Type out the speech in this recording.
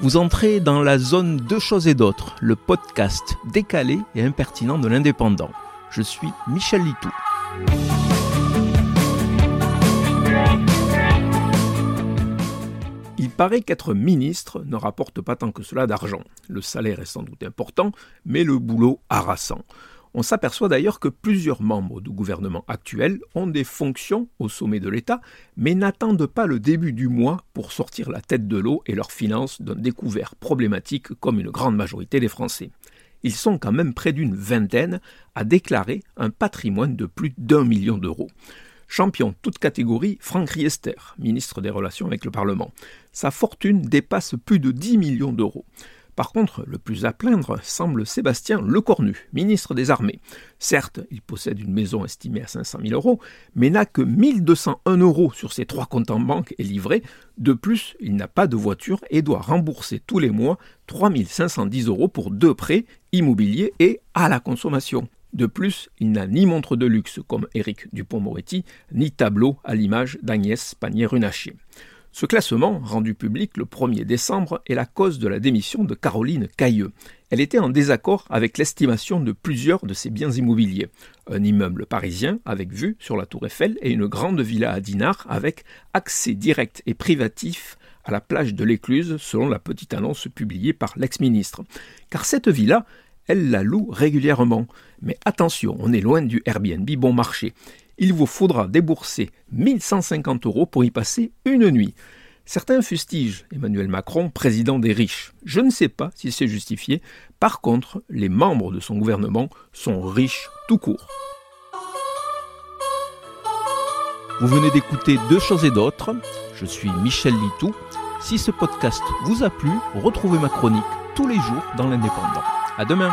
Vous entrez dans la zone Deux choses et d'autres, le podcast décalé et impertinent de l'indépendant. Je suis Michel Litou. Il paraît qu'être ministre ne rapporte pas tant que cela d'argent. Le salaire est sans doute important, mais le boulot harassant. On s'aperçoit d'ailleurs que plusieurs membres du gouvernement actuel ont des fonctions au sommet de l'État, mais n'attendent pas le début du mois pour sortir la tête de l'eau et leurs finances d'un découvert problématique comme une grande majorité des Français. Ils sont quand même près d'une vingtaine à déclarer un patrimoine de plus d'un million d'euros. Champion toute catégorie, Franck Riester, ministre des Relations avec le Parlement. Sa fortune dépasse plus de 10 millions d'euros. Par contre, le plus à plaindre semble Sébastien Lecornu, ministre des Armées. Certes, il possède une maison estimée à 500 000 euros, mais n'a que 1201 euros sur ses trois comptes en banque et livrés. De plus, il n'a pas de voiture et doit rembourser tous les mois 3510 euros pour deux prêts immobiliers et à la consommation. De plus, il n'a ni montre de luxe comme Éric Dupont-Moretti, ni tableau à l'image d'Agnès Pannier-Runacher. Ce classement, rendu public le 1er décembre, est la cause de la démission de Caroline Cailleux. Elle était en désaccord avec l'estimation de plusieurs de ses biens immobiliers. Un immeuble parisien avec vue sur la tour Eiffel et une grande villa à Dinard avec accès direct et privatif à la plage de l'Écluse selon la petite annonce publiée par l'ex-ministre. Car cette villa, elle la loue régulièrement. Mais attention, on est loin du Airbnb bon marché il vous faudra débourser 1150 euros pour y passer une nuit. Certains fustigent Emmanuel Macron président des riches. Je ne sais pas si c'est justifié. Par contre, les membres de son gouvernement sont riches tout court. Vous venez d'écouter Deux choses et d'autres. Je suis Michel Litou. Si ce podcast vous a plu, retrouvez ma chronique tous les jours dans l'Indépendant. À demain.